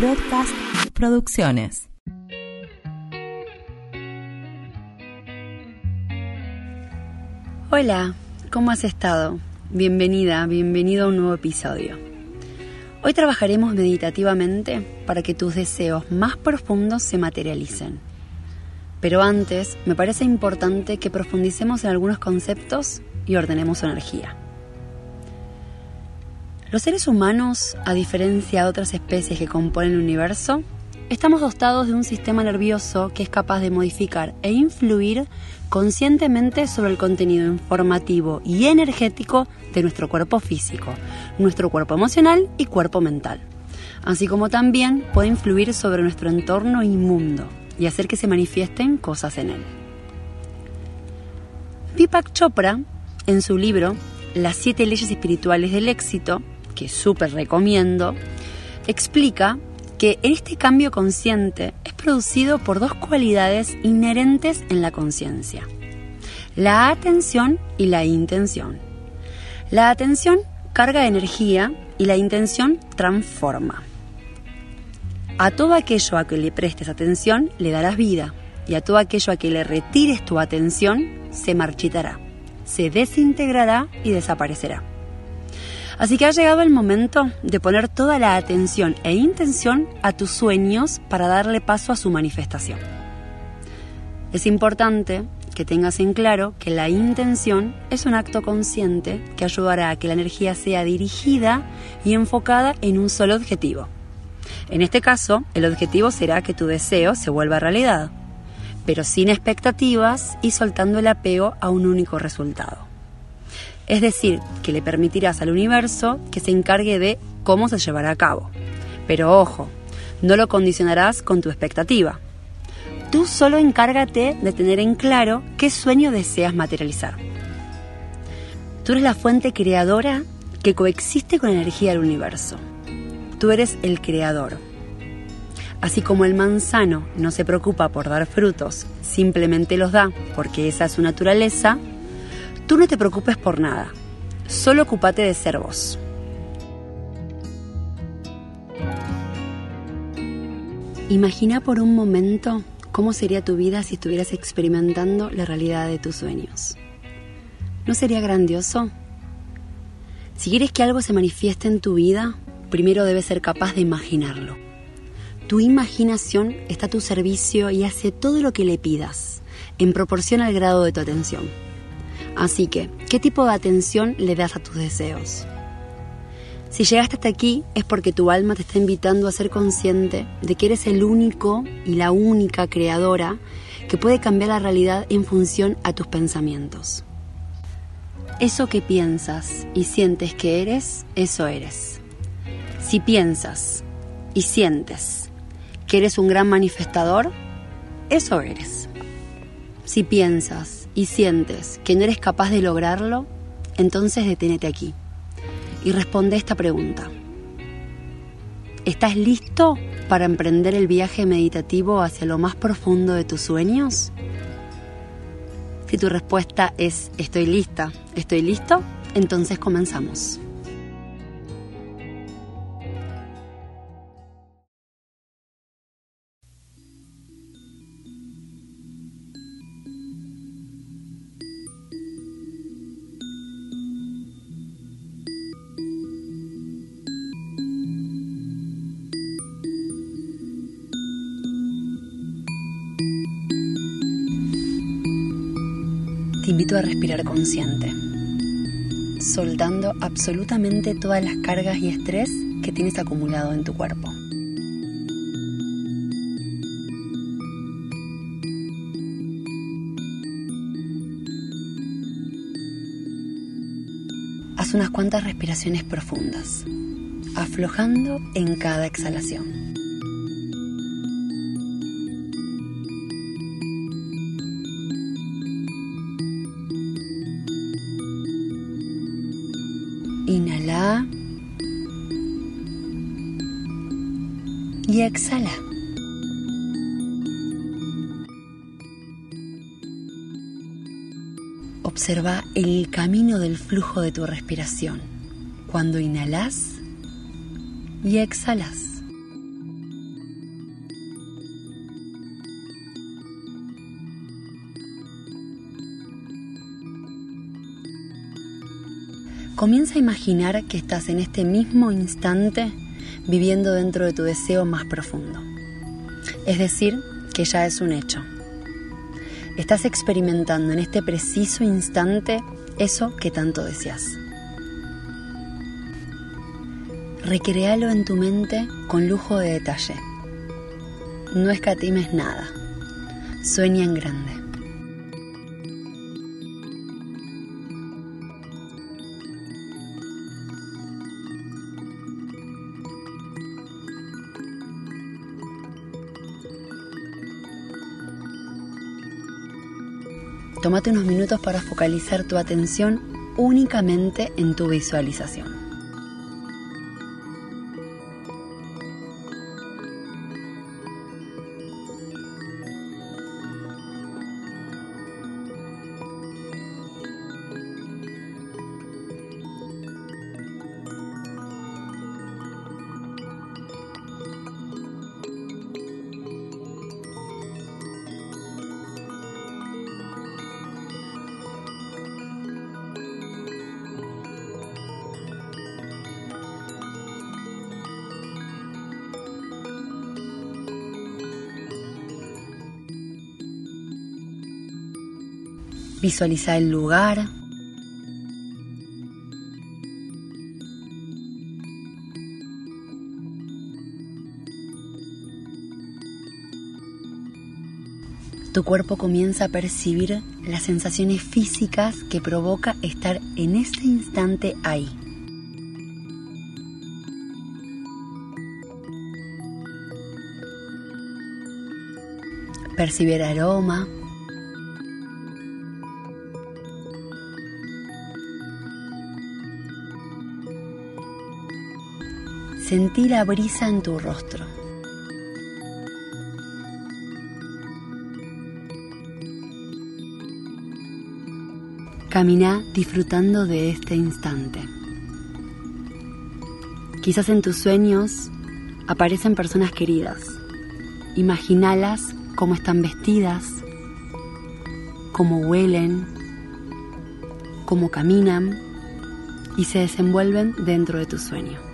Broadcast Producciones. Hola, ¿cómo has estado? Bienvenida, bienvenido a un nuevo episodio. Hoy trabajaremos meditativamente para que tus deseos más profundos se materialicen. Pero antes, me parece importante que profundicemos en algunos conceptos y ordenemos energía. Los seres humanos, a diferencia de otras especies que componen el universo, estamos dotados de un sistema nervioso que es capaz de modificar e influir conscientemente sobre el contenido informativo y energético de nuestro cuerpo físico, nuestro cuerpo emocional y cuerpo mental, así como también puede influir sobre nuestro entorno y mundo y hacer que se manifiesten cosas en él. Deepak Chopra, en su libro Las siete leyes espirituales del éxito, que súper recomiendo, explica que este cambio consciente es producido por dos cualidades inherentes en la conciencia, la atención y la intención. La atención carga energía y la intención transforma. A todo aquello a que le prestes atención le darás vida y a todo aquello a que le retires tu atención se marchitará, se desintegrará y desaparecerá. Así que ha llegado el momento de poner toda la atención e intención a tus sueños para darle paso a su manifestación. Es importante que tengas en claro que la intención es un acto consciente que ayudará a que la energía sea dirigida y enfocada en un solo objetivo. En este caso, el objetivo será que tu deseo se vuelva realidad, pero sin expectativas y soltando el apego a un único resultado. Es decir, que le permitirás al universo que se encargue de cómo se llevará a cabo. Pero ojo, no lo condicionarás con tu expectativa. Tú solo encárgate de tener en claro qué sueño deseas materializar. Tú eres la fuente creadora que coexiste con la energía del universo. Tú eres el creador. Así como el manzano no se preocupa por dar frutos, simplemente los da porque esa es su naturaleza, Tú no te preocupes por nada, solo ocúpate de ser vos. Imagina por un momento cómo sería tu vida si estuvieras experimentando la realidad de tus sueños. ¿No sería grandioso? Si quieres que algo se manifieste en tu vida, primero debes ser capaz de imaginarlo. Tu imaginación está a tu servicio y hace todo lo que le pidas, en proporción al grado de tu atención. Así que, ¿qué tipo de atención le das a tus deseos? Si llegaste hasta aquí es porque tu alma te está invitando a ser consciente de que eres el único y la única creadora que puede cambiar la realidad en función a tus pensamientos. Eso que piensas y sientes que eres, eso eres. Si piensas y sientes que eres un gran manifestador, eso eres. Si piensas y sientes que no eres capaz de lograrlo, entonces deténete aquí y responde esta pregunta. ¿Estás listo para emprender el viaje meditativo hacia lo más profundo de tus sueños? Si tu respuesta es estoy lista, estoy listo, entonces comenzamos. Te invito a respirar consciente, soltando absolutamente todas las cargas y estrés que tienes acumulado en tu cuerpo. Haz unas cuantas respiraciones profundas, aflojando en cada exhalación. exhala. Observa el camino del flujo de tu respiración. Cuando inhalas y exhalas. Comienza a imaginar que estás en este mismo instante viviendo dentro de tu deseo más profundo. Es decir, que ya es un hecho. Estás experimentando en este preciso instante eso que tanto deseas. Recréalo en tu mente con lujo de detalle. No escatimes nada. Sueña en grande. Tómate unos minutos para focalizar tu atención únicamente en tu visualización. Visualiza el lugar. Tu cuerpo comienza a percibir las sensaciones físicas que provoca estar en este instante ahí. Percibir aroma, Sentí la brisa en tu rostro. Camina disfrutando de este instante. Quizás en tus sueños aparecen personas queridas. Imagínalas cómo están vestidas, cómo huelen, cómo caminan y se desenvuelven dentro de tu sueño.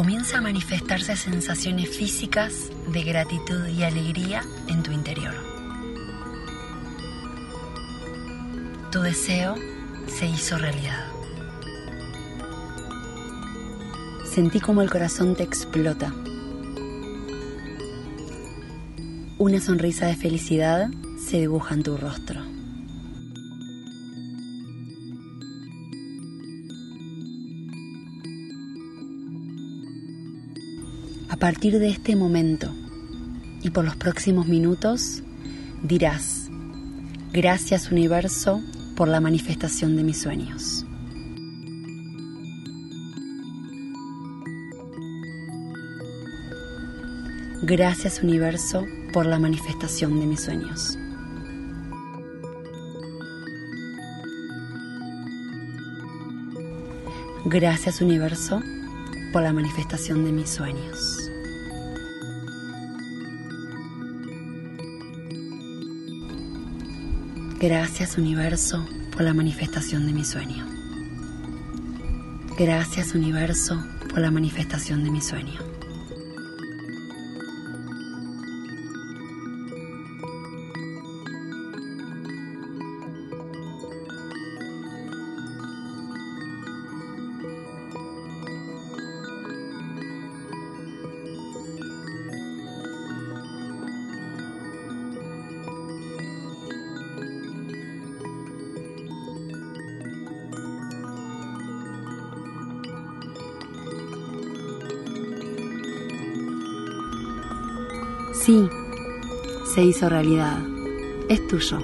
Comienza a manifestarse sensaciones físicas de gratitud y alegría en tu interior. Tu deseo se hizo realidad. Sentí como el corazón te explota. Una sonrisa de felicidad se dibuja en tu rostro. Partir de este momento y por los próximos minutos dirás, gracias universo por la manifestación de mis sueños. Gracias universo por la manifestación de mis sueños. Gracias universo por la manifestación de mis sueños. Gracias universo por la manifestación de mi sueño. Gracias universo por la manifestación de mi sueño. Sí, se hizo realidad. Es tuyo.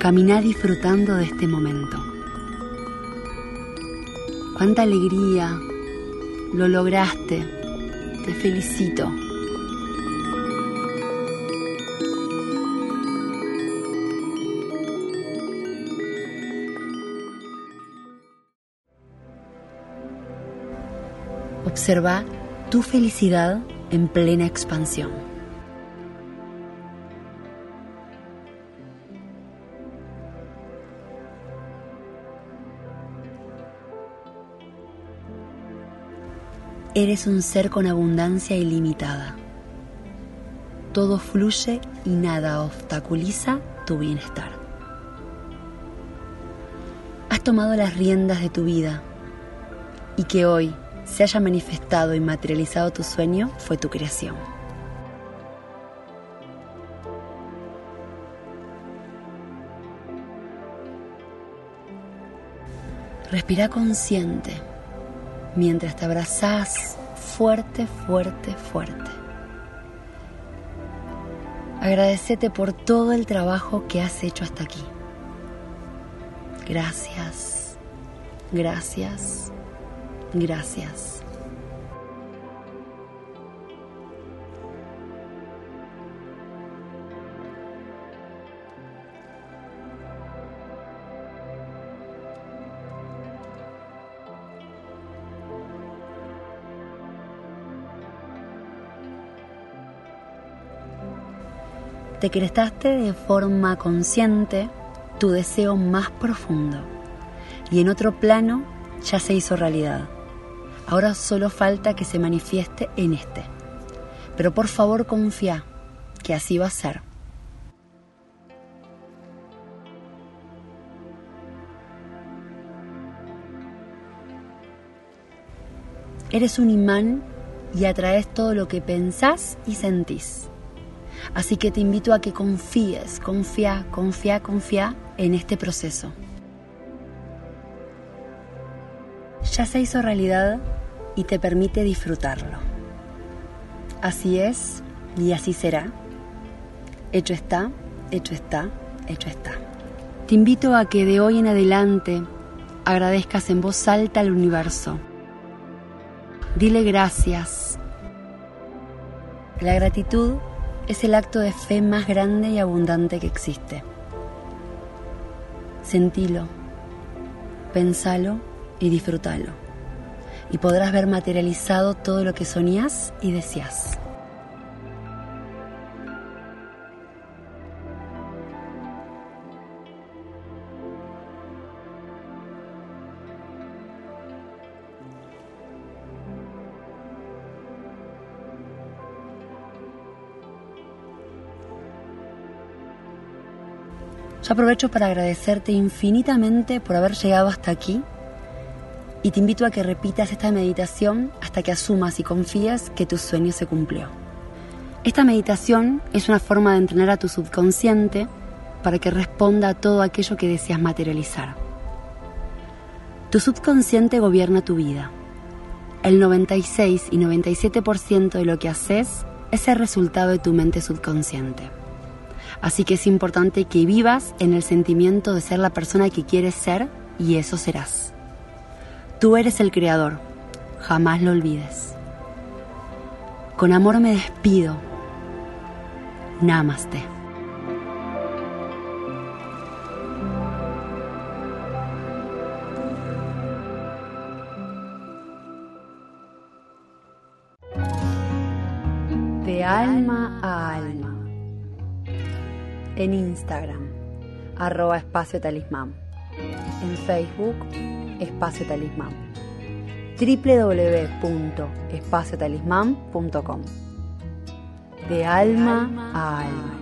Camina disfrutando de este momento. Cuánta alegría. Lo lograste. Te felicito. Observa tu felicidad en plena expansión. Eres un ser con abundancia ilimitada. Todo fluye y nada obstaculiza tu bienestar. Has tomado las riendas de tu vida y que hoy se haya manifestado y materializado tu sueño fue tu creación. Respira consciente mientras te abrazas fuerte, fuerte, fuerte. Agradecete por todo el trabajo que has hecho hasta aquí. Gracias, gracias, gracias. Te crestaste de forma consciente tu deseo más profundo y en otro plano ya se hizo realidad. Ahora solo falta que se manifieste en este. Pero por favor confía que así va a ser. Eres un imán y atraes todo lo que pensás y sentís. Así que te invito a que confíes, confía, confía, confía en este proceso. Ya se hizo realidad y te permite disfrutarlo. Así es y así será. Hecho está, hecho está, hecho está. Te invito a que de hoy en adelante agradezcas en voz alta al universo. Dile gracias. La gratitud es el acto de fe más grande y abundante que existe. Sentilo, pensalo y disfrútalo. Y podrás ver materializado todo lo que soñás y deseas. Yo aprovecho para agradecerte infinitamente por haber llegado hasta aquí y te invito a que repitas esta meditación hasta que asumas y confíes que tu sueño se cumplió. Esta meditación es una forma de entrenar a tu subconsciente para que responda a todo aquello que deseas materializar. Tu subconsciente gobierna tu vida. El 96 y 97% de lo que haces es el resultado de tu mente subconsciente. Así que es importante que vivas en el sentimiento de ser la persona que quieres ser y eso serás. Tú eres el creador, jamás lo olvides. Con amor me despido. Namaste. De alma a alma en Instagram, arroba espacio talismán, en Facebook, espacio talismán, www.espaciotalismán.com. De alma a alma.